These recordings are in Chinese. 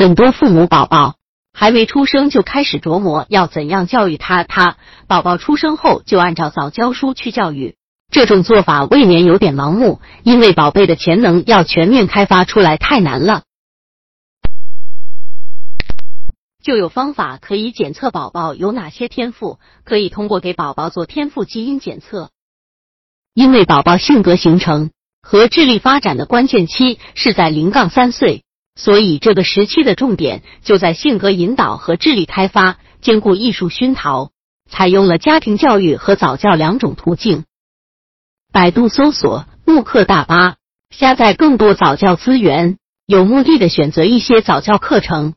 很多父母宝宝还没出生就开始琢磨要怎样教育他，他宝宝出生后就按照早教书去教育，这种做法未免有点盲目，因为宝贝的潜能要全面开发出来太难了。就有方法可以检测宝宝有哪些天赋，可以通过给宝宝做天赋基因检测。因为宝宝性格形成和智力发展的关键期是在零杠三岁，所以这个时期的重点就在性格引导和智力开发，兼顾艺术熏陶，采用了家庭教育和早教两种途径。百度搜索慕课大巴，下载更多早教资源，有目的的选择一些早教课程。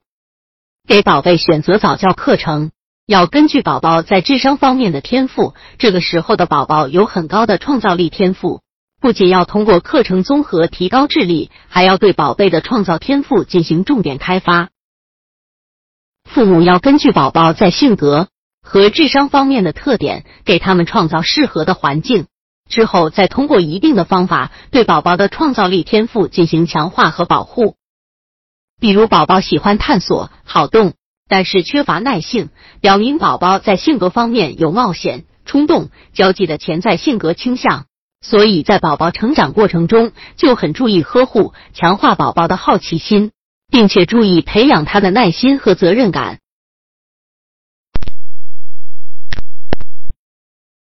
给宝贝选择早教课程，要根据宝宝在智商方面的天赋。这个时候的宝宝有很高的创造力天赋，不仅要通过课程综合提高智力，还要对宝贝的创造天赋进行重点开发。父母要根据宝宝在性格和智商方面的特点，给他们创造适合的环境，之后再通过一定的方法对宝宝的创造力天赋进行强化和保护。比如，宝宝喜欢探索、好动，但是缺乏耐性，表明宝宝在性格方面有冒险、冲动、交际的潜在性格倾向。所以在宝宝成长过程中，就很注意呵护、强化宝宝的好奇心，并且注意培养他的耐心和责任感。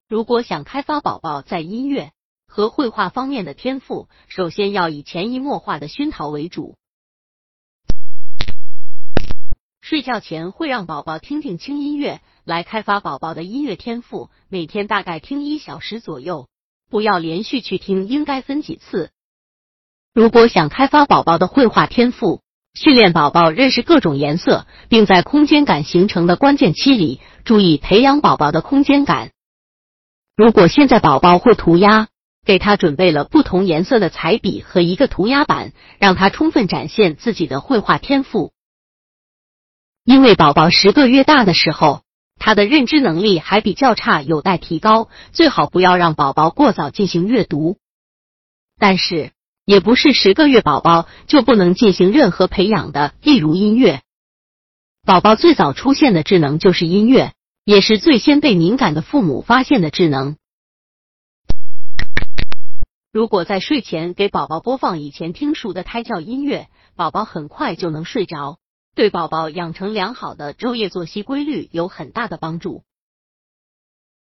如果想开发宝宝在音乐和绘画方面的天赋，首先要以潜移默化的熏陶为主。睡觉前会让宝宝听听轻音乐，来开发宝宝的音乐天赋。每天大概听一小时左右，不要连续去听，应该分几次。如果想开发宝宝的绘画天赋，训练宝宝认识各种颜色，并在空间感形成的关键期里，注意培养宝宝的空间感。如果现在宝宝会涂鸦，给他准备了不同颜色的彩笔和一个涂鸦板，让他充分展现自己的绘画天赋。因为宝宝十个月大的时候，他的认知能力还比较差，有待提高，最好不要让宝宝过早进行阅读。但是，也不是十个月宝宝就不能进行任何培养的，例如音乐。宝宝最早出现的智能就是音乐，也是最先被敏感的父母发现的智能。如果在睡前给宝宝播放以前听熟的胎教音乐，宝宝很快就能睡着。对宝宝养成良好的昼夜作息规律有很大的帮助。